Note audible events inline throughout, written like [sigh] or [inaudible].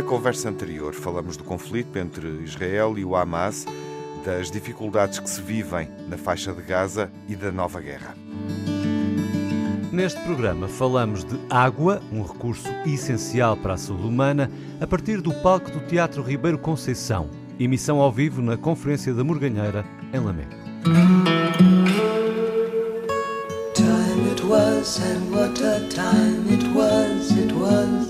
Na conversa anterior, falamos do conflito entre Israel e o Hamas, das dificuldades que se vivem na faixa de Gaza e da nova guerra. Neste programa falamos de água, um recurso essencial para a saúde humana, a partir do palco do Teatro Ribeiro Conceição. Emissão ao vivo na Conferência da Morganheira, em Lamego. Time it was and what a time it was, it was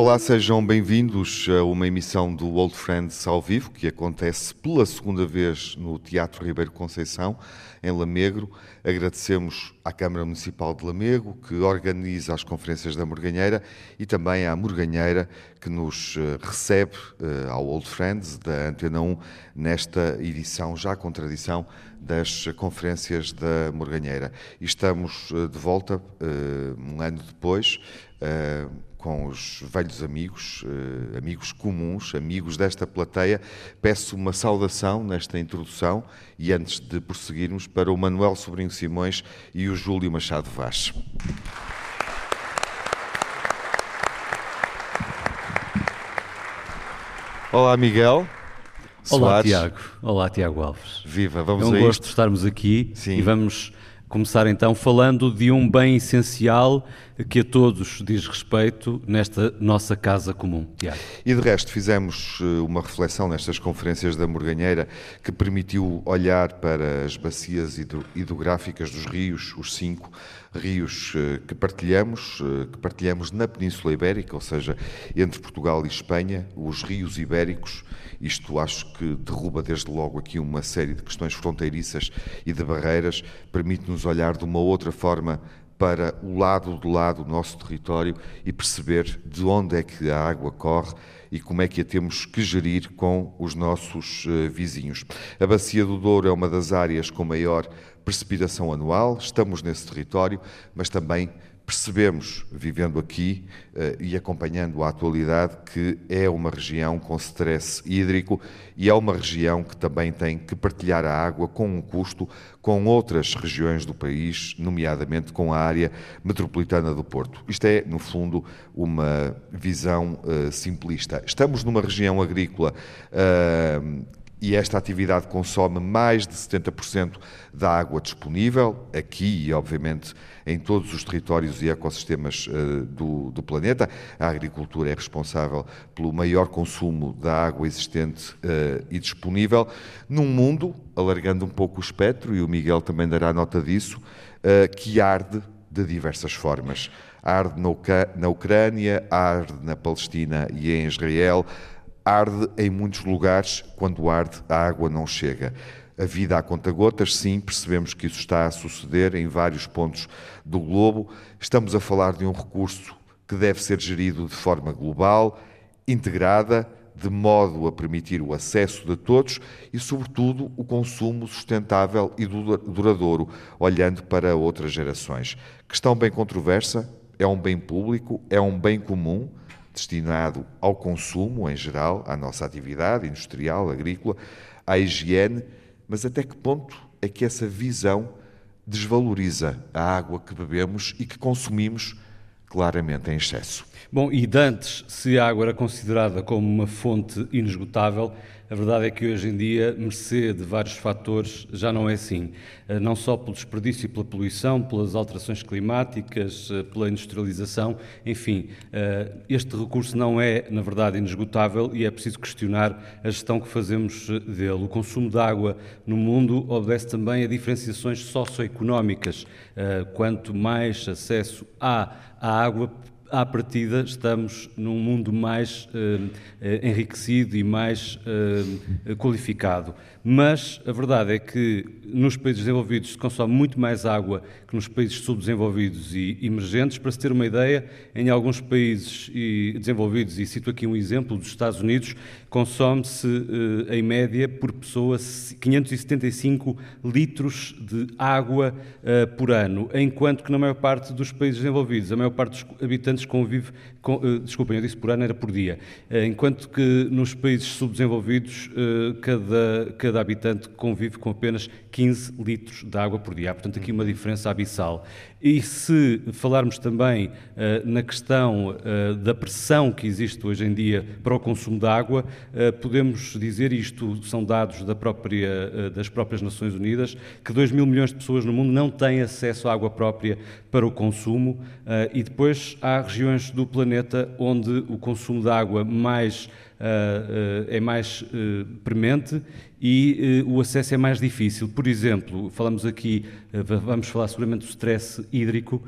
Olá, sejam bem-vindos a uma emissão do Old Friends ao vivo, que acontece pela segunda vez no Teatro Ribeiro Conceição, em Lamegro. Agradecemos à Câmara Municipal de Lamego, que organiza as conferências da Morganheira, e também à Morganheira, que nos eh, recebe uh, ao Old Friends da Antena 1 nesta edição, já com tradição, das conferências da Morganheira. E estamos uh, de volta, uh, um ano depois, com os velhos amigos, amigos comuns, amigos desta plateia. Peço uma saudação nesta introdução e antes de prosseguirmos para o Manuel Sobrinho Simões e o Júlio Machado Vaz. Olá, Miguel. Olá, Soares. Tiago. Olá, Tiago Alves. Viva, vamos É um gosto de estarmos aqui Sim. e vamos começar então falando de um bem essencial que a todos diz respeito nesta nossa casa comum. Tiago. E de resto fizemos eh, uma reflexão nestas conferências da Morganheira que permitiu olhar para as bacias hidrográficas dos rios, os cinco rios eh, que partilhamos, eh, que partilhamos na Península Ibérica, ou seja, entre Portugal e Espanha, os rios ibéricos. Isto acho que derruba desde logo aqui uma série de questões fronteiriças e de barreiras, permite-nos olhar de uma outra forma para o lado do lado do nosso território e perceber de onde é que a água corre e como é que a temos que gerir com os nossos uh, vizinhos. A Bacia do Douro é uma das áreas com maior precipitação anual, estamos nesse território, mas também percebemos, vivendo aqui uh, e acompanhando a atualidade, que é uma região com stress hídrico e é uma região que também tem que partilhar a água com um custo com outras regiões do país, nomeadamente com a área metropolitana do Porto. Isto é, no fundo, uma visão uh, simplista. Estamos numa região agrícola uh, e esta atividade consome mais de 70% da água disponível, aqui e, obviamente, em todos os territórios e ecossistemas uh, do, do, planeta. A agricultura é responsável pelo maior consumo da água existente uh, e disponível, num mundo, alargando um pouco o espectro, e o Miguel também dará nota disso, uh, que arde de diversas formas. Arde na Ucrânia, arde na Palestina e em Israel, arde em muitos lugares, quando arde, a água não chega. A vida a conta-gotas, sim, percebemos que isso está a suceder em vários pontos do globo. Estamos a falar de um recurso que deve ser gerido de forma global, integrada, de modo a permitir o acesso de todos e, sobretudo, o consumo sustentável e duradouro, olhando para outras gerações. Questão bem controversa, é um bem público, é um bem comum destinado ao consumo em geral, à nossa atividade industrial, agrícola, à higiene, mas até que ponto é que essa visão desvaloriza a água que bebemos e que consumimos claramente em excesso? Bom, e dantes, se a água era considerada como uma fonte inesgotável, a verdade é que hoje em dia, mercê de vários fatores, já não é assim. Eh, não só pelo desperdício e pela poluição, pelas alterações climáticas, eh, pela industrialização, enfim, eh, este recurso não é, na verdade, inesgotável e é preciso questionar a gestão que fazemos dele. O consumo de água no mundo obedece também a diferenciações socioeconómicas. Quanto mais acesso há à água, à partida estamos num mundo mais uh, enriquecido e mais uh, qualificado. Mas a verdade é que nos países desenvolvidos se consome muito mais água que nos países subdesenvolvidos e emergentes. Para se ter uma ideia, em alguns países desenvolvidos, e cito aqui um exemplo dos Estados Unidos, consome-se uh, em média por pessoa 575 litros de água por ano, enquanto que na maior parte dos países desenvolvidos, a maior parte dos habitantes convive, com, uh, desculpem, eu disse por ano, era por dia, enquanto que nos países subdesenvolvidos uh, cada, cada habitante convive com apenas 15 litros de água por dia. Há, portanto, aqui uma diferença abissal. E se falarmos também na questão da pressão que existe hoje em dia para o consumo de água, podemos dizer, isto são dados da própria, das próprias Nações Unidas, que 2 mil milhões de pessoas no mundo não têm acesso à água própria para o consumo e depois há regiões do planeta onde o consumo de água mais, uh, uh, é mais uh, premente e o acesso é mais difícil. Por exemplo, falamos aqui, vamos falar seguramente do stress hídrico.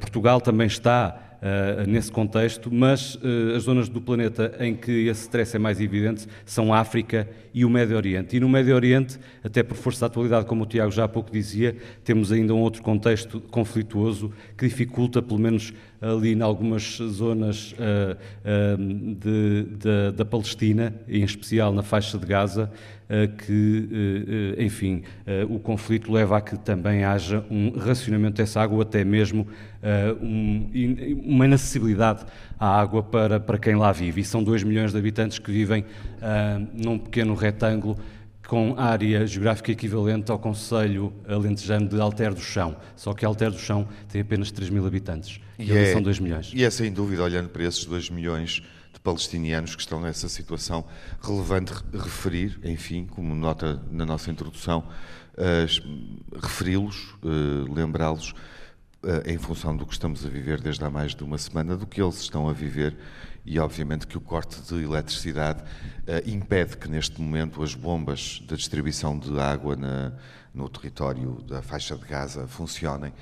Portugal também está uh, nesse contexto, mas uh, as zonas do planeta em que esse stress é mais evidente são a África e o Médio Oriente. E no Médio Oriente, até por força da atualidade, como o Tiago já há pouco dizia, temos ainda um outro contexto conflituoso que dificulta, pelo menos ali em algumas zonas uh, de, de, da Palestina, em especial na faixa de Gaza, que, enfim, o conflito leva a que também haja um racionamento dessa água, até mesmo um, uma inacessibilidade à água para, para quem lá vive. E são 2 milhões de habitantes que vivem num pequeno retângulo com área geográfica equivalente ao Conselho Alentejano de Alter do Chão, só que Alter do Chão tem apenas 3 mil habitantes e, e é, são 2 milhões. E é sem dúvida, olhando para esses 2 milhões palestinianos que estão nessa situação, relevante referir, enfim, como nota na nossa introdução, uh, referi-los, uh, lembrá-los, uh, em função do que estamos a viver desde há mais de uma semana, do que eles estão a viver e obviamente que o corte de eletricidade uh, impede que neste momento as bombas da distribuição de água na, no território da faixa de Gaza funcionem.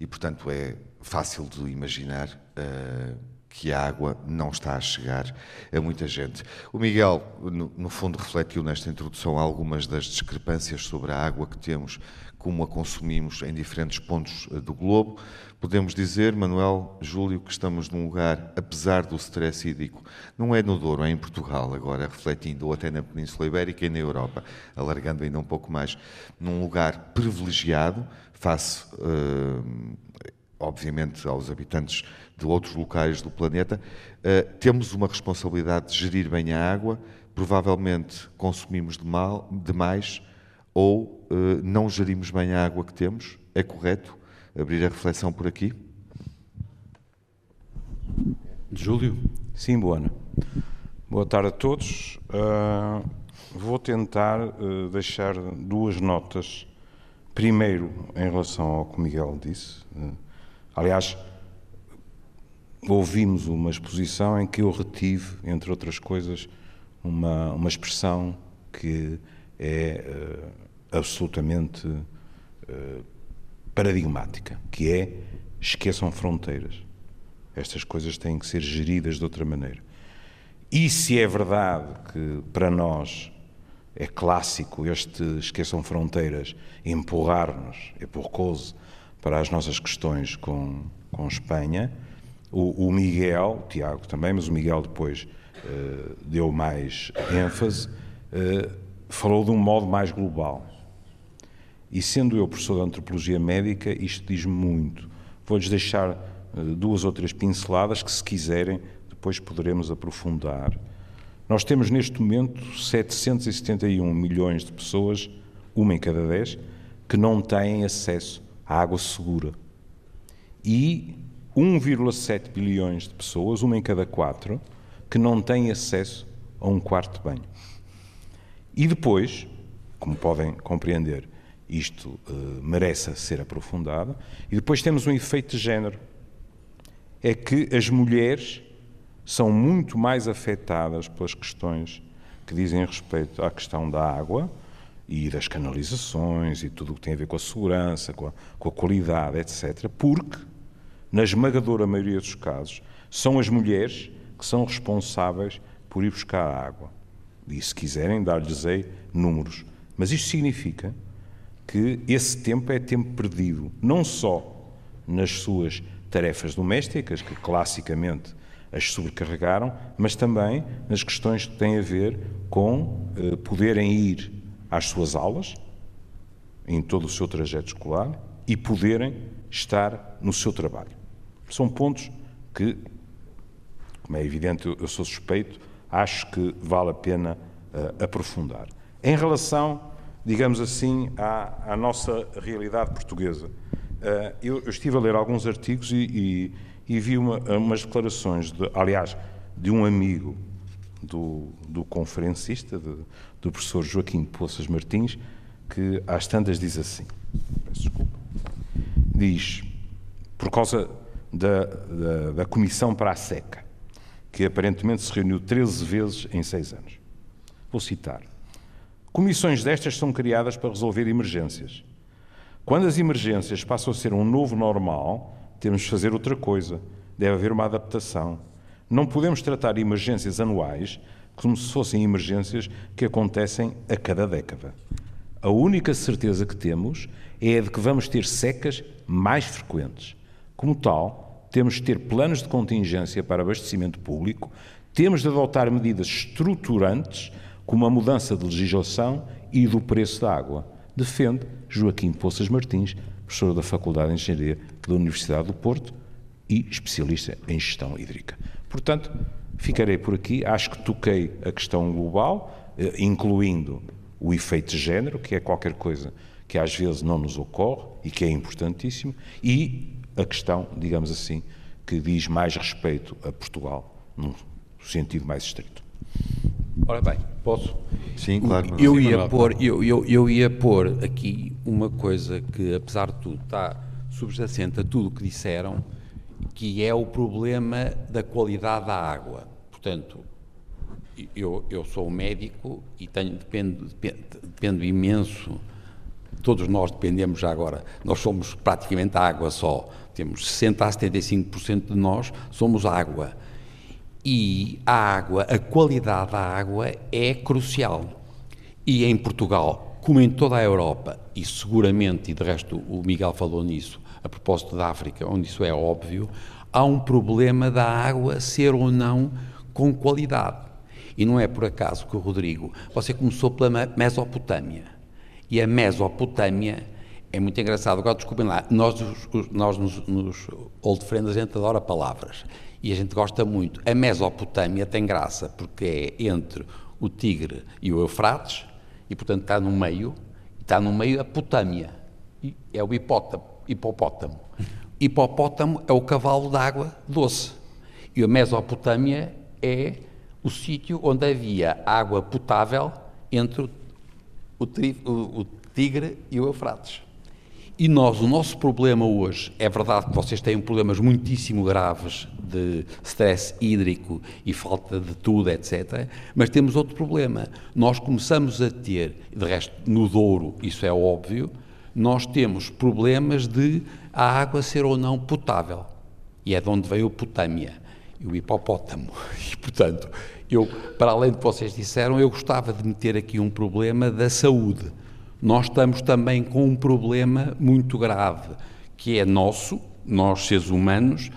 E portanto é fácil de imaginar uh, que a água não está a chegar a muita gente. O Miguel, no, no fundo, refletiu nesta introdução algumas das discrepâncias sobre a água que temos, como a consumimos em diferentes pontos uh, do globo. Podemos dizer, Manuel, Júlio, que estamos num lugar, apesar do stress hídrico, não é no Douro, é em Portugal, agora refletindo, ou até na Península Ibérica e na Europa, alargando ainda um pouco mais, num lugar privilegiado, face, uh, obviamente, aos habitantes de outros locais do planeta. Uh, temos uma responsabilidade de gerir bem a água, provavelmente consumimos de mal, demais ou uh, não gerimos bem a água que temos, é correto? abrir a reflexão por aqui? Júlio? Sim, boa. Boa tarde a todos. Uh, vou tentar uh, deixar duas notas. Primeiro, em relação ao que o Miguel disse. Uh, aliás, ouvimos uma exposição em que eu retive, entre outras coisas, uma, uma expressão que é absolutamente paradigmática, que é esqueçam fronteiras. Estas coisas têm que ser geridas de outra maneira. E se é verdade que para nós é clássico este esqueçam fronteiras empurrar-nos, empurcou-se para as nossas questões com, com Espanha, o, o, Miguel, o Tiago também, mas o Miguel depois uh, deu mais ênfase, uh, falou de um modo mais global. E sendo eu professor de antropologia médica, isto diz-me muito. Vou-lhes deixar eh, duas ou três pinceladas que, se quiserem, depois poderemos aprofundar. Nós temos neste momento 771 milhões de pessoas, uma em cada dez, que não têm acesso à água segura. E 1,7 bilhões de pessoas, uma em cada quatro, que não têm acesso a um quarto de banho. E depois, como podem compreender, isto uh, merece ser aprofundado. E depois temos um efeito de género. É que as mulheres são muito mais afetadas pelas questões que dizem respeito à questão da água e das canalizações e tudo o que tem a ver com a segurança, com a, com a qualidade, etc. Porque, na esmagadora maioria dos casos, São as mulheres que são responsáveis por ir buscar a água. E se quiserem, dar-lhes aí números. Mas isto significa que esse tempo é tempo perdido, não só nas suas tarefas domésticas, que classicamente as sobrecarregaram, mas também nas questões que têm a ver com eh, poderem ir às suas aulas, em todo o seu trajeto escolar, e poderem estar no seu trabalho. São pontos que, como é evidente, eu sou suspeito, acho que vale a pena uh, aprofundar. Em relação, digamos assim, à, à nossa realidade portuguesa, uh, eu, eu, estive a ler alguns artigos e, e, e vi uma, umas declarações, de, aliás, de um amigo do, do conferencista, de, do professor Joaquim Poças Martins, que às tantas diz assim: peço desculpa, diz, por causa da, da, da Comissão para a Seca, que aparentemente se reuniu 13 vezes em seis anos. Vou citar. Comissões destas são criadas para resolver emergências. Quando as emergências passam a ser um novo normal, temos de fazer outra coisa. Deve haver uma adaptação. Não podemos tratar emergências anuais como se fossem emergências que acontecem a cada década. A única certeza que temos é a de que vamos ter secas mais frequentes. Como tal, temos de ter planos de contingência para abastecimento público, temos de adotar medidas estruturantes, como a mudança de legislação e do preço da água. Defende Joaquim Poças Martins, professor da Faculdade de Engenharia da Universidade do Porto e especialista em gestão hídrica. Portanto, ficarei por aqui. Acho que toquei a questão global, eh, incluindo o efeito de género, que é qualquer coisa que às vezes não nos ocorre e que é importantíssimo, e a questão, digamos assim, que diz mais respeito a Portugal, num sentido mais estrito. Ora bem, posso? Sim, claro. Eu ia, pôr, eu, eu, eu ia pôr aqui uma coisa que, apesar de tudo, está subjacente a tudo o que disseram, que é o problema da qualidade da água. Portanto, eu, eu sou médico e tenho, dependo, dependo, dependo imenso, todos nós dependemos já agora, nós somos praticamente água só, temos 60 a 75% de nós somos água. E a água, a qualidade da água é crucial. E em Portugal, como em toda a Europa, e seguramente, e de resto o Miguel falou nisso, a propósito da África, onde isso é óbvio, há um problema da água ser ou não com qualidade. E não é por acaso que o Rodrigo, você começou pela Mesopotâmia. E a Mesopotâmia é muito engraçado. Agora, desculpem lá, nós, nós nos, nos Old Friends, a gente adora palavras. E a gente gosta muito. A Mesopotâmia tem graça, porque é entre o Tigre e o Eufrates, e portanto está no meio, está no meio a Potâmia. É o hipótamo, hipopótamo. Hipopótamo é o cavalo d'água doce. E a Mesopotâmia é o sítio onde havia água potável entre o, o, o Tigre e o Eufrates. E nós, o nosso problema hoje, é verdade que vocês têm problemas muitíssimo graves de stress hídrico e falta de tudo, etc. Mas temos outro problema. Nós começamos a ter, de resto, no Douro, isso é óbvio, nós temos problemas de a água ser ou não potável. E é de onde veio potâmia e o hipopótamo. [laughs] E, portanto, eu, para além do que vocês disseram, eu gostava de meter aqui um problema da saúde. Nós estamos também com um problema muito grave, que é nosso, nós seres humanos,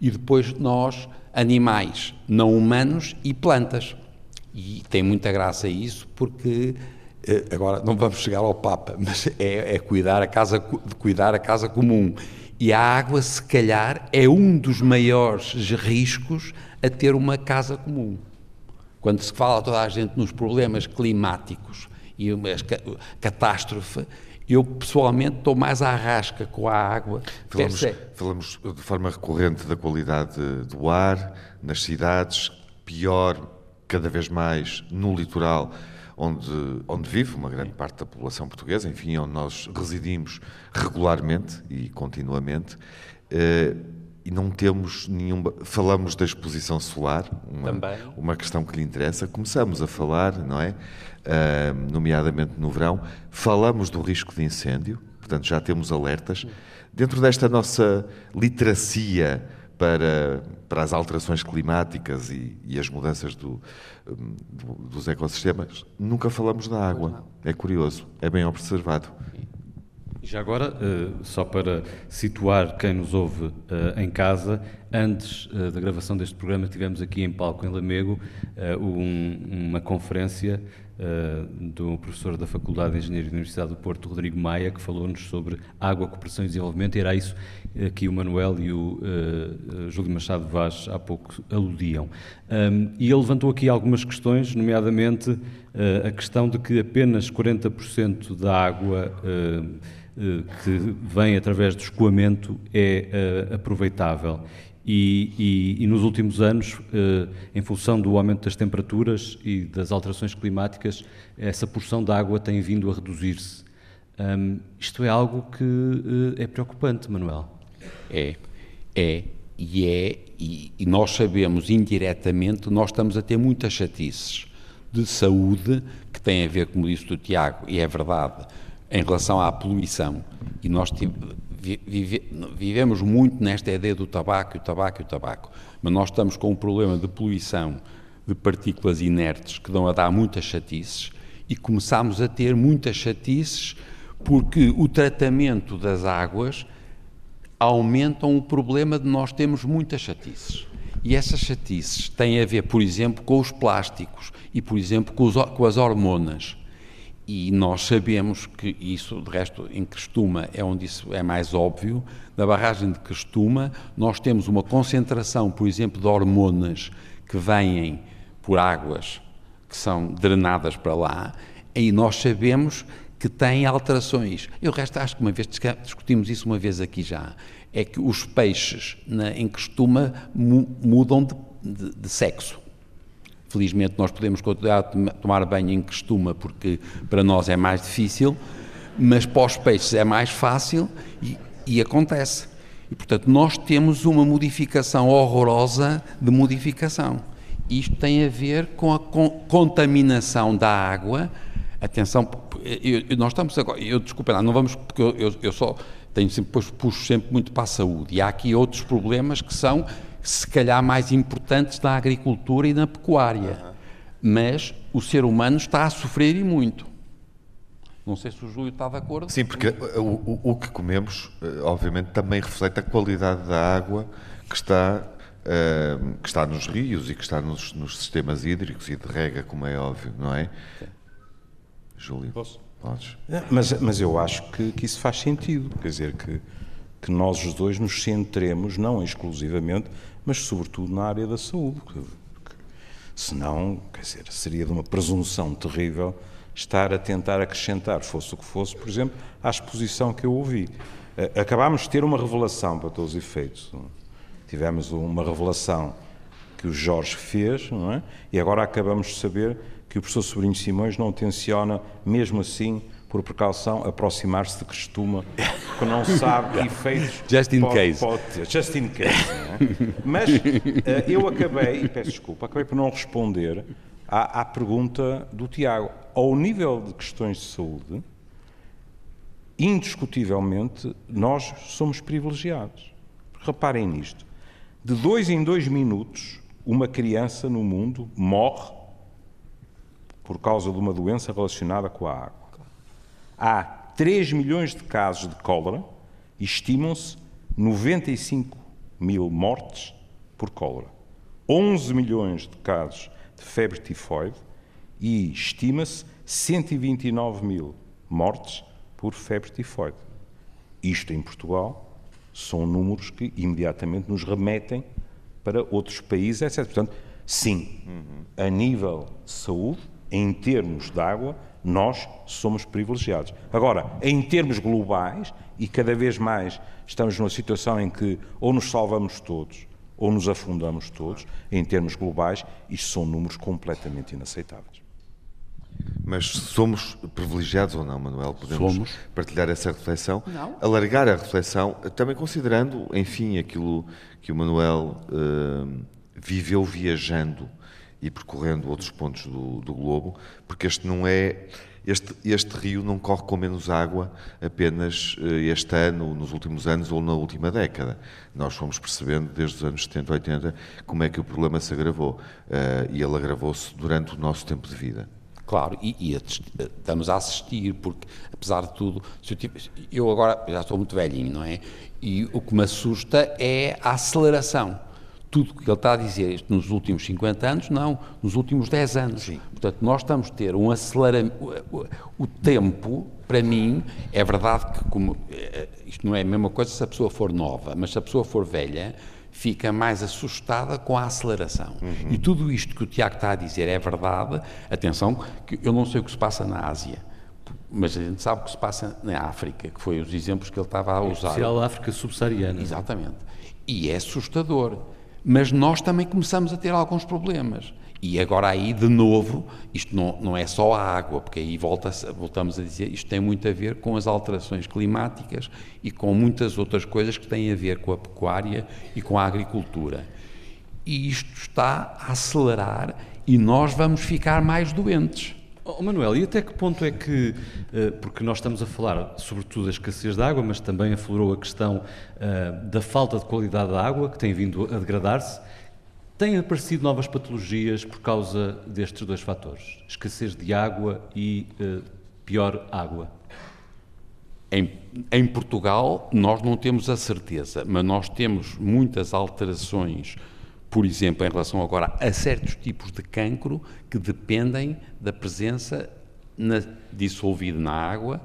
e depois nós, animais não humanos e plantas. E tem muita graça isso, porque agora não vamos chegar ao Papa, [laughs] mas é, é cuidar, a casa, cuidar a casa comum. E a água, se calhar, é um dos maiores riscos a ter uma casa comum. Quando se fala toda a gente nos problemas climáticos e uma catástrofe, eu pessoalmente estou mais à rasca com a água. Falamos, falamos de forma recorrente da qualidade do ar nas cidades, pior cada vez mais no litoral, onde, onde vive uma grande parte da população portuguesa, enfim, onde nós residimos regularmente e continuamente. Eh, e não temos nenhuma. Falamos da exposição solar, uma, Também. uma questão que lhe interessa. Começamos a falar, não é? Uh, nomeadamente no verão. Falamos do risco de incêndio, portanto já temos alertas. Dentro desta nossa literacia para, para as alterações climáticas e, e as mudanças do, do, dos ecossistemas, nunca falamos da água. É curioso, é bem observado. Já agora, uh, só para situar quem nos ouve uh, em casa, antes uh, da gravação deste programa tivemos aqui em palco em Lamego um, uma conferência do professor da Faculdade de Engenharia da Universidade do Porto, Rodrigo Maia, que falou-nos sobre água, cooperação e desenvolvimento, era isso que o Manuel e o Júlio Machado Vaz há pouco aludiam. Um, e ele levantou aqui algumas questões, nomeadamente a questão de que apenas 40% da água eh, que vem através do escoamento é uh, aproveitável. E, e, e, nos últimos anos, uh, em função do aumento das temperaturas e das alterações climáticas, essa porção de água tem vindo a reduzir-se. Um, isto é algo que uh, é preocupante, Manuel. É, é, e é, e, e nós sabemos indiretamente, nós estamos a ter muitas chatices de saúde que têm a ver, como disse o Tiago, e é verdade, em relação à poluição. E nós vive, vivemos muito nesta ideia do tabaco, o tabaco o tabaco. Mas nós estamos com um problema de poluição de partículas inertes que dão a dar muitas chatices e começamos a ter muitas chatices porque o tratamento das águas aumentam o problema de nós termos muitas chatices. E essas chatices têm a ver, por exemplo, com os plásticos e, por exemplo, com, os, com as hormonas. E nós sabemos que isso, de resto, em Crestuma é onde isso é mais óbvio. Na barragem de Crestuma, nós temos uma concentração, por exemplo, de hormonas que vêm por águas que são drenadas para lá, e nós sabemos que tem alterações. Eu, resto, acho que uma vez discutimos isso uma vez aqui já, é que os peixes na, em Crestuma mu, mudam de, de, de sexo. Felizmente nós podemos continuar a tomar banho em costuma porque para nós é mais difícil, mas para os peixes é mais fácil e, e acontece. E portanto nós temos uma modificação horrorosa de modificação. Isto tem a ver com a con contaminação da água. Atenção, eu, eu, nós estamos agora, eu desculpa, não vamos, porque eu, eu, eu só tenho sempre, puxo sempre muito para a saúde. E há aqui outros problemas que são se calhar mais importantes na agricultura e na pecuária. Uhum. Mas o ser humano está a sofrer e muito. Não sei se o Júlio está de acordo. Sim, porque o, o, o que comemos, eh, obviamente, também reflete a qualidade da água que está, uh, que está nos rios e que está nos, nos, sistemas hídricos e de rega, como é óbvio, não é? Sim. Júlio, Posso? podes. Mas, mas eu acho que, que isso faz sentido. Quer dizer, que, que nós os dois nos centremos, não exclusivamente, mas sobretudo na área da saúde. Senão, quer dizer, seria de uma presunção terrível estar a tentar acrescentar, fosse o que fosse, por exemplo, à exposição que eu ouvi. Eh, acabámos de ter uma revelação para todos os efeitos. Tivemos uma revelação que o Jorge fez, não é? E agora acabamos de saber que o professor Sobrinho Simões não tenciona, mesmo assim, por precaução, aproximar-se de Crestuma, que não sabe que [laughs] efeitos. Just in pode, case. Pode ter. Just in case. É? Mas uh, eu acabei, e peço desculpa, acabei por não responder à, à pergunta do Tiago. Ao nível de questões de saúde, indiscutivelmente, nós somos privilegiados. Reparem nisto. De dois em dois minutos, uma criança no mundo morre por causa de uma doença relacionada com a água. Há 3 milhões de casos de cólera e estimam-se 95 mil mortes por cólera. 11 milhões de casos de febre tifoide e estima-se 129 mil mortes por febre tifoide. Isto em Portugal são números que imediatamente nos remetem para outros países, etc. Portanto, sim, a nível de saúde, em termos de água, nós somos privilegiados. Agora, em termos globais, e cada vez mais estamos numa situação em que ou nos salvamos todos ou nos afundamos todos, em termos globais, isto são números completamente inaceitáveis. Mas somos privilegiados ou não, Manuel? Podemos somos. partilhar essa reflexão? Não. Alargar a reflexão, também considerando, enfim, aquilo que o Manuel uh, viveu viajando e percorrendo outros pontos do, do globo, porque este não é este, este, rio não corre com menos água apenas eh, este ano, nos últimos anos ou na última década. Nós fomos percebendo desde os anos 70, 80 como é que o problema se agravou uh, e ele agravou-se durante o nosso tempo de vida. Claro, e, e, estamos a assistir, porque, apesar de tudo, eu, eu, agora já estou muito velhinho, não é? E o que me assusta é a aceleração. Tudo o que ele está a dizer nos últimos 50 anos, não, nos últimos 10 anos. Sim. Portanto, nós estamos a ter um aceleramento. O, tempo, para mim, é verdade que, como, eh, isto não é a mesma coisa se a pessoa for nova, mas se a pessoa for velha, fica mais assustada com a aceleração. Uhum. E tudo isto que o Tiago está a dizer é verdade. Atenção, que eu não sei o que se passa na Ásia, mas a gente sabe o que se passa na África, que foi os exemplos que ele estava a usar. Especial África subsaariana. Exatamente. E é assustador. Mas nós também começamos a ter alguns problemas. E agora aí, de novo, isto não, não é só a água, porque aí volta, voltamos a dizer, isto tem muito a ver com as alterações climáticas e com muitas outras coisas que têm a ver com a pecuária e com a agricultura. E isto está a acelerar e nós vamos ficar mais doentes. Oh, Manuel, e até que ponto é que, eh, porque nós estamos a falar sobretudo da escassez de água, mas também aflorou a questão eh, da falta de qualidade da água, que tem vindo a degradar-se, Têm aparecido novas patologias por causa destes dois fatores? Escassez de água e uh, pior água? Em, em, Portugal, nós não temos a certeza, mas nós temos muitas alterações, por exemplo, em relação agora a certos tipos de cancro que dependem da presença na, dissolvida na água,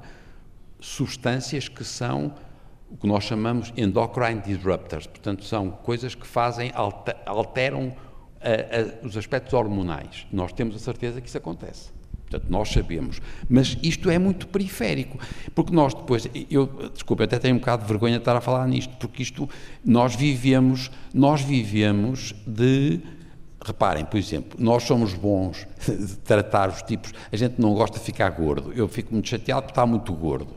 substâncias que são o que nós chamamos endocrine disruptors, portanto, são coisas que fazem, alteram a, a, os aspectos hormonais. Nós temos a certeza que isso acontece. Portanto, nós sabemos. Mas isto é muito periférico, porque nós depois, eu, desculpa, até tenho um bocado de vergonha de estar a falar nisto, porque isto, nós vivemos, nós vivemos de, reparem, por exemplo, nós somos bons de tratar os tipos, a gente não gosta de ficar gordo, eu fico muito chateado por estar muito gordo.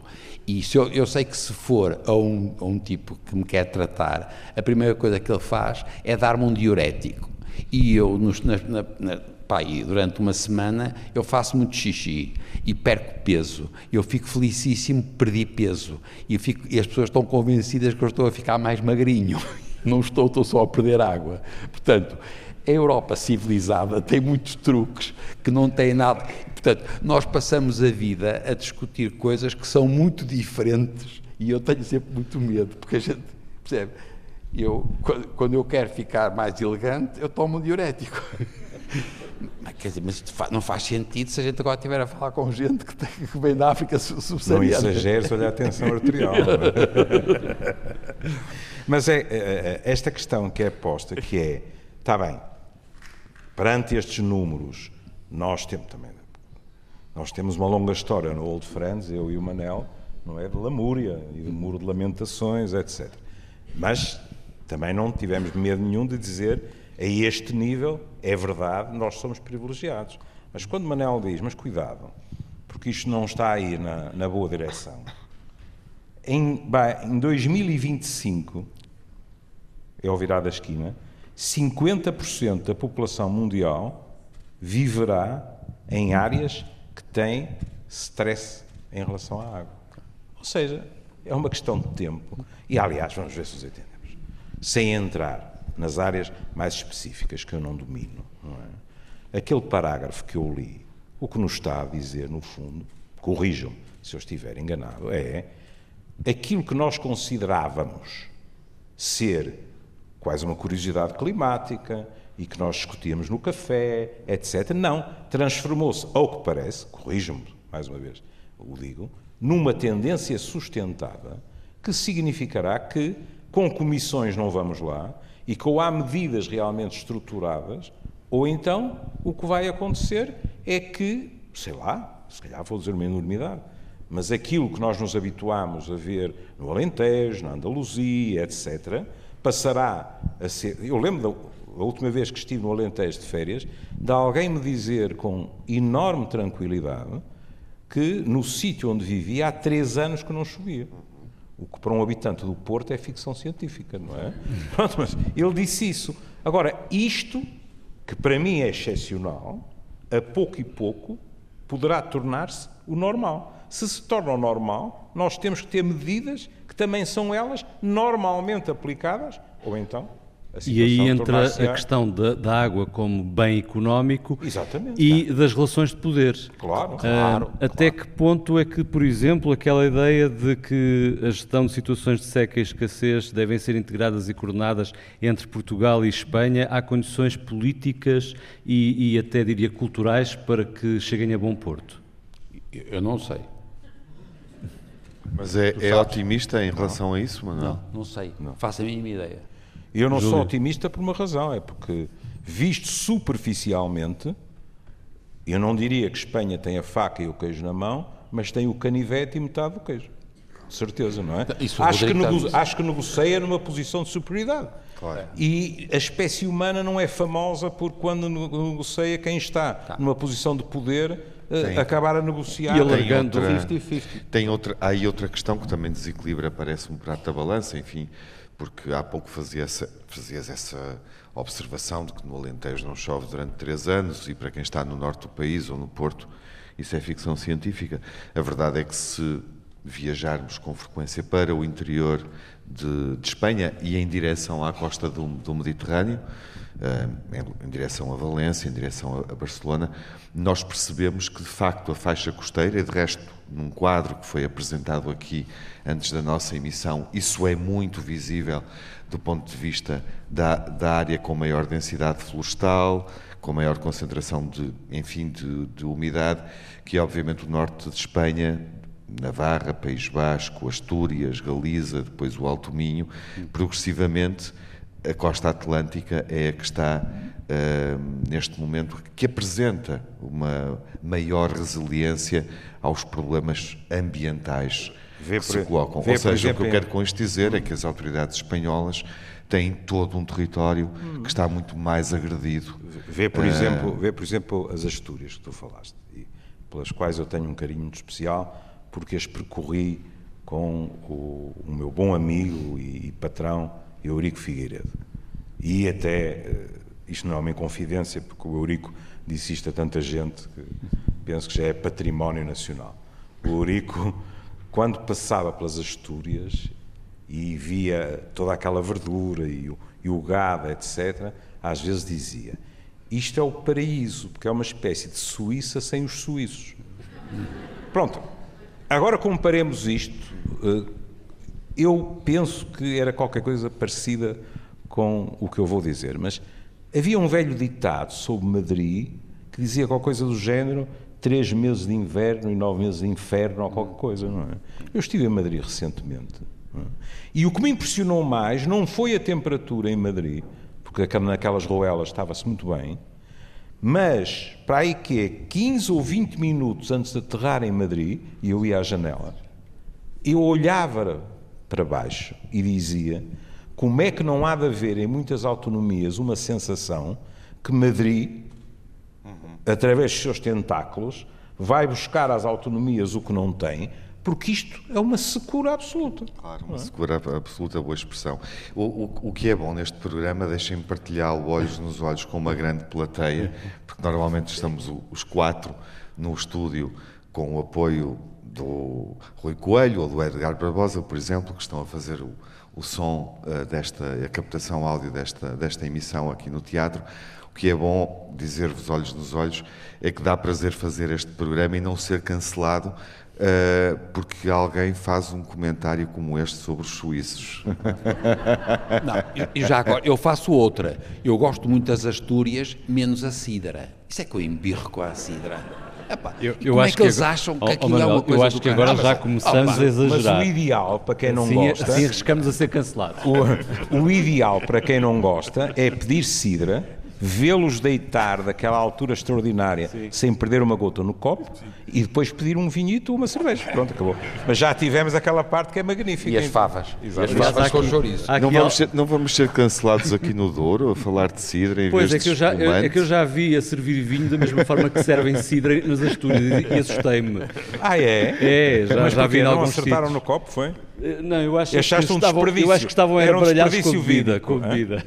E se eu, eu, sei que se for a um, a um tipo que me quer tratar, a primeira coisa que ele faz é dar-me um diurético. E eu, nos, na, na, pá, durante uma semana, eu faço muito xixi e perco peso. Eu fico felicíssimo, perdi peso. E, fico, e as pessoas estão convencidas que eu estou a ficar mais magrinho. [laughs] Não estou, estou só a perder água. Portanto, a Europa civilizada tem muitos truques que não têm nada. Portanto, nós passamos a vida a discutir coisas que são muito diferentes e eu tenho sempre muito medo, porque a gente percebe. Eu, quando eu quero ficar mais elegante, eu tomo um diurético. [laughs] Quer dizer, mas não faz sentido se a gente agora estiver a falar com gente que, tem, que vem da África subsaariana. Não exageres, [laughs] olha a tensão arterial. mas é, é, é esta questão que é posta, que é, está bem, perante estes números, nós temos também. Nós temos uma longa história no Old Friends, eu e o Manel, não é? De lamúria e de muro de lamentações, etc. Mas também não tivemos medo nenhum de dizer a este nível, é verdade, nós somos privilegiados. Mas quando Manel diz, mas cuidado, porque isto não está aí na, na boa direção. Em, em 2025, é ao virar da esquina, 50% da população mundial viverá em áreas que têm stress em relação à água. Ou seja, é uma questão de tempo. E, aliás, vamos ver se os entendemos. Sem entrar nas áreas mais específicas que eu não domino, não é? aquele parágrafo que eu li, o que nos está a dizer, no fundo, corrijam-me se eu estiver enganado, é aquilo que nós considerávamos ser quase uma curiosidade climática e que nós discutíamos no café, etc. Não, transformou-se, ao que parece, corrijam-me mais uma vez, o digo, numa tendência sustentada que significará que com comissões não vamos lá e com há medidas realmente estruturadas, ou então o que vai acontecer é que, sei lá, se calhar vou dizer uma enormidade, mas aquilo que nós nos habituámos a ver no Alentejo, na Andaluzia, etc., passará a ser. Eu lembro da, da última vez que estive no Alentejo de férias, de alguém me dizer com enorme tranquilidade que no sítio onde vivia há três anos que não chovia. O que para um habitante do Porto é ficção científica, não é? Pronto, mas ele disse isso. Agora, isto que para mim é excepcional, a pouco e pouco poderá tornar-se o normal. Se se torna o normal, nós temos que ter medidas que também são elas normalmente aplicadas, ou então e aí entra a questão da, da, água como bem económico Exatamente, e das relações de poder. Claro, claro. Uh, até claro. que ponto é que, por exemplo, aquela ideia de que a gestão de situações de seca e escassez devem ser integradas e coordenadas entre Portugal e Espanha, há condições políticas e, e até diria culturais para que cheguem a bom porto? Eu não sei. Mas é, é otimista em relação não. a isso, Manuel? Não, não sei. Não. Faço a mínima ideia. Eu não Júlio. sou otimista por uma razão, é porque, visto superficialmente, eu não diria que Espanha tem a faca e o queijo na mão, mas tem o canivete e metade do queijo. De certeza, não é? Isso acho, que nego acho que negocia numa posição de superioridade. Claro. E a espécie humana não é famosa por quando negocia quem está tá. numa posição de poder eh, tem. acabar a negociar e alargando 50-50. Tem outra, há aí outra questão que também desequilibra, parece um prato da balança, enfim, porque há pouco fazias essa observação de que no Alentejo não chove durante três anos e para quem está no norte do país ou no Porto isso é ficção científica. A verdade é que se viajarmos com frequência para o interior de, de Espanha e em direção à costa do, do Mediterrâneo, em, eh, em, direção a Valência, em direção a, a, Barcelona, nós percebemos que de facto a faixa costeira, e de resto, num quadro que foi apresentado aqui antes da nossa emissão, isso é muito visível do ponto de vista da, da área com maior densidade florestal, com maior concentração de, enfim, de, de umidade, que é obviamente o norte de Espanha, Navarra, País Basco, Astúrias, Galiza, depois o Alto Minho, progressivamente a costa atlântica é a que está uh, neste momento, que apresenta uma maior resiliência aos problemas ambientais vê que por, se colocam. Ou seja, exemplo, o que eu quero com isto dizer é que as autoridades espanholas têm todo um território que está muito mais agredido. Vê, por, uh, exemplo, vê, por exemplo, as Astúrias que tu falaste, e pelas quais eu tenho um carinho muito especial, porque as percorri com o, o meu bom amigo e, e patrão, Eurico Figueiredo. E até, eh, isto não é uma confidência, porque o Eurico disse isto a tanta gente que penso que já é património nacional. O Eurico, quando passava pelas Astúrias e via toda aquela verdura e o, e o gado, etc., às vezes dizia: Isto é o paraíso, porque é uma espécie de Suíça sem os suíços. Pronto. Agora comparemos isto eh, eu penso que era qualquer coisa parecida com o que eu vou dizer, mas havia um velho ditado sobre Madrid que dizia qualquer coisa do género três meses de inverno e nove meses de inferno ou qualquer coisa, não é? Eu estive em Madrid recentemente é? e o que me impressionou mais não foi a temperatura em Madrid, porque naquelas roelas estava-se muito bem, mas para aí que é 15 ou 20 minutos antes de aterrar em Madrid, e eu ia à janela, eu olhava para baixo e dizia como é que não há de haver em muitas autonomias uma sensação que Madrid, através dos seus tentáculos, vai buscar às autonomias o que não tem, porque isto é uma secura absoluta. Claro, uma é? secura absoluta, boa expressão. O, o, o, que é bom neste programa, deixem-me partilhá-lo olhos nos olhos com uma grande plateia, porque normalmente estamos os quatro no estúdio com o apoio do Rui Coelho ou do Edgar Barbosa, por exemplo, que estão a fazer o, o som uh, desta, a captação áudio desta, desta emissão aqui no teatro. O que é bom dizer-vos olhos nos olhos é que dá prazer fazer este programa e não ser cancelado uh, porque alguém faz um comentário como este sobre os suíços. [laughs] Não, eu, já agora, eu faço outra. Eu gosto muito das Astúrias, menos a Cidra. Isso é que eu embirro com a Cidra. Epá, eu, eu como é que, que eles acham que aquilo é uma coisa Eu acho que agora já começamos a exagerar. Mas o ideal para quem não assim, gosta... Assim arriscamos a ser cancelados. O, o ideal para quem não gosta é pedir cidra vê-los deitar daquela altura extraordinária Sim. sem perder uma gota no copo Sim. e depois pedir um vinhito ou uma cerveja. Pronto, acabou. Mas já tivemos aquela parte que é magnífica. E as favas. Exato. E as favas com chouriço. Não vamos, ser, não vamos ser cancelados aqui no Douro a falar de cidra em pois vez é que, eu já, é que eu já vi a servir vinho da mesma forma que servem cidra nas Astúrias e assustei-me. Ah, é? É, já, Mas já vi não alguns acertaram sítios. no copo, foi? Não, eu acho, que Achaste um estavam, eu desperdício. acho que estavam Era um embaralhados com bebida. vírico, Com bebida.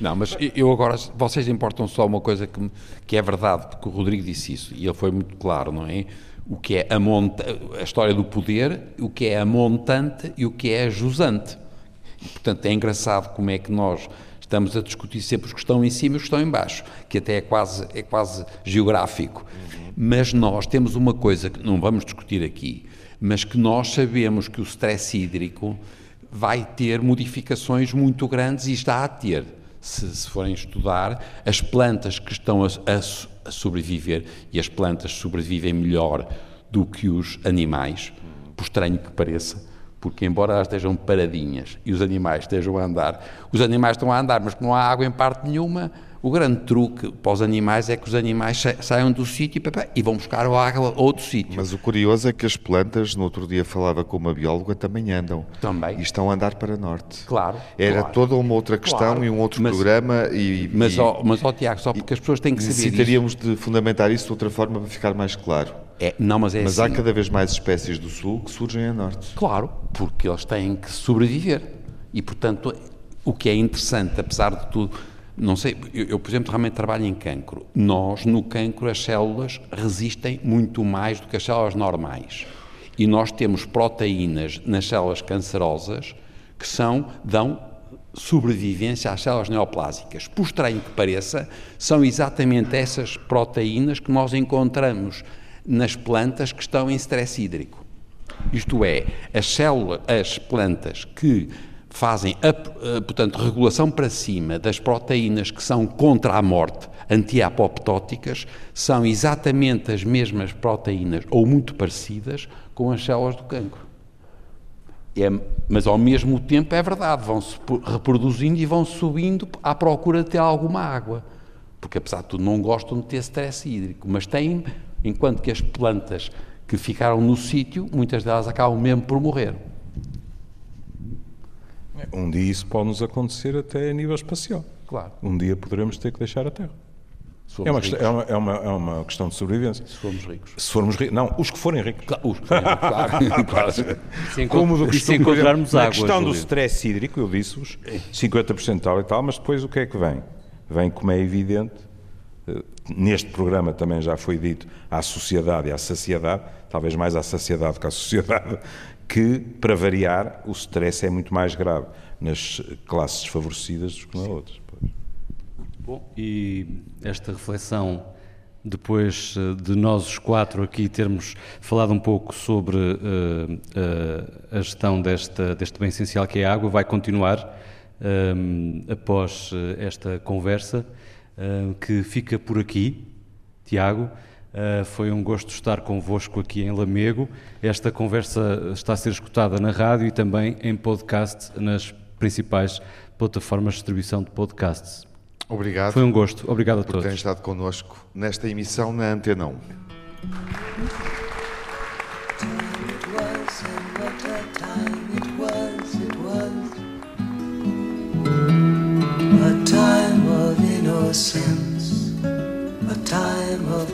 Não, mas eu agora, vocês importam só uma coisa que, que é verdade, porque o Rodrigo disse isso, e ele foi muito claro, não é? O que é a, monta a história do poder, o que é a montante e o que é a jusante. E, portanto, é engraçado como é que nós estamos a discutir sempre os que estão em cima e os que estão em baixo, que até é quase, é quase geográfico. Mas nós temos uma coisa que não vamos discutir aqui, mas que nós sabemos que o stress hídrico vai ter modificações muito grandes e está a ter. Se, se forem estudar, as plantas que estão a, a a sobreviver, e as plantas sobrevivem melhor do que os animais, por estranho que pareça, porque embora elas estejam paradinhas e os animais estejam a andar, os animais estão a andar, mas não há água em parte nenhuma, o grande truque para os animais é que os animais sa- saiam do sítio e, vão buscar a água a outro sítio. Mas o curioso é que as plantas, no outro dia falava com uma bióloga, também andam. Também. E estão a andar para norte. Claro, Era claro. toda uma outra questão Claro. e um outro Mas- programa e, Mas, e ó, mas ó, Tiago, só porque as pessoas têm que saber necessitaríamos de fundamentar isso de outra forma para ficar mais claro. É, não, mas é Mas assim. há cada vez mais espécies do sul que surgem a norte. Claro, porque eles têm que sobreviver. E, portanto, o que é interessante, apesar de tudo, não sei, eu, eu, por exemplo, realmente trabalho em cancro. Nós, no cancro, as células resistem muito mais do que as células normais. E nós temos proteínas nas células cancerosas que são, dão sobrevivência às células neoplásicas. Por estranho que pareça, são exatamente essas proteínas que nós encontramos nas plantas que estão em stress hídrico. Isto é, as células, as plantas que fazem a, a, portanto, regulação para cima das proteínas que são contra a morte, antiapoptóticas, são exatamente as mesmas proteínas, ou muito parecidas, com as células do cancro. É, mas ao mesmo tempo é verdade, vão-se reproduzindo e vão subindo à procura de ter alguma água. Porque apesar de tudo não gostam de ter stress hídrico, mas têm, enquanto que as plantas que ficaram no sítio, muitas delas acabam mesmo por morrer. Um dia isso pode nos acontecer até a nível espacial. Claro. Um dia poderemos ter que deixar a Terra. É uma, ricos. questão, é, uma, é, uma, é uma questão de sobrevivência. Se formos ricos. Se formos ricos. Não, os que forem ricos. Claro, os- [laughs] claro, claro. Se, encont- Como do e se costume, encontrarmos na água, questão do Júlio? stress hídrico, eu disse-vos, 50% tal e tal, mas depois o que é que vem? Vem, como é evidente, eh, neste programa também já foi dito, à sociedade e à saciedade, talvez mais à saciedade que à sociedade, que, para variar, o stress é muito mais grave nas classes desfavorecidas do que nas outras. pois. Bom, e esta reflexão, depois eh, de nós os quatro aqui termos falado um pouco sobre eh, eh, a gestão desta, deste bem essencial que é a água, vai continuar eh, após esta conversa, eh, que fica por aqui. Tiago, eh, foi um gosto estar convosco aqui em Lamego. Esta conversa está a ser escutada na rádio e também em podcast nas principais plataformas de distribuição de podcasts. Obrigado Foi um gosto. Obrigado a por terem todos. estado connosco nesta emissão na Antena 1. It was, and what a time it was, it was. A time of